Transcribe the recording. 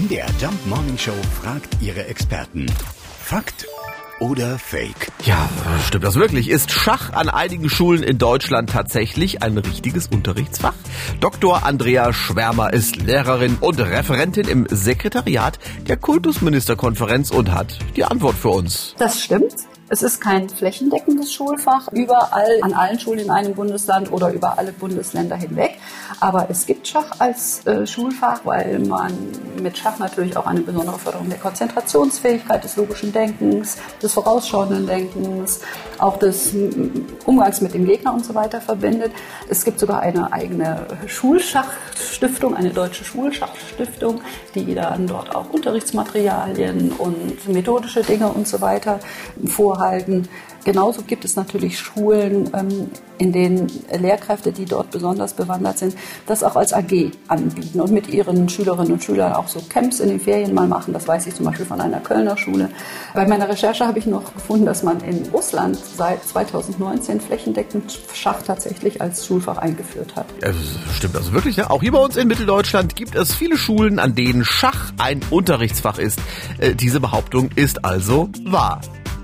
MDR Jump Morning Show fragt ihre Experten. Fakt oder Fake? Ja, stimmt das wirklich? Ist Schach an einigen Schulen in Deutschland tatsächlich ein richtiges Unterrichtsfach? Dr. Andrea Schwärmer ist Lehrerin und Referentin im Sekretariat der Kultusministerkonferenz und hat die Antwort für uns. Das stimmt. Es ist kein flächendeckendes Schulfach überall an allen Schulen in einem Bundesland oder über alle Bundesländer hinweg. Aber es gibt Schach als äh, Schulfach, weil man mit Schach natürlich auch eine besondere Förderung der Konzentrationsfähigkeit, des logischen Denkens, des vorausschauenden Denkens, auch des Umgangs mit dem Gegner und so weiter verbindet. Es gibt sogar eine eigene Schulschachstiftung, eine deutsche Schulschachstiftung, die dann dort auch Unterrichtsmaterialien und methodische Dinge und so weiter vorhat halten. Genauso gibt es natürlich Schulen, ähm, in denen Lehrkräfte, die dort besonders bewandert sind, das auch als AG anbieten und mit ihren Schülerinnen und Schülern auch so Camps in den Ferien mal machen. Das weiß ich zum Beispiel von einer Kölner Schule. Bei meiner Recherche habe ich noch gefunden, dass man in Russland seit 2019 flächendeckend Schach tatsächlich als Schulfach eingeführt hat. Ja, stimmt also wirklich. Ja? Auch hier bei uns in Mitteldeutschland gibt es viele Schulen, an denen Schach ein Unterrichtsfach ist. Äh, diese Behauptung ist also wahr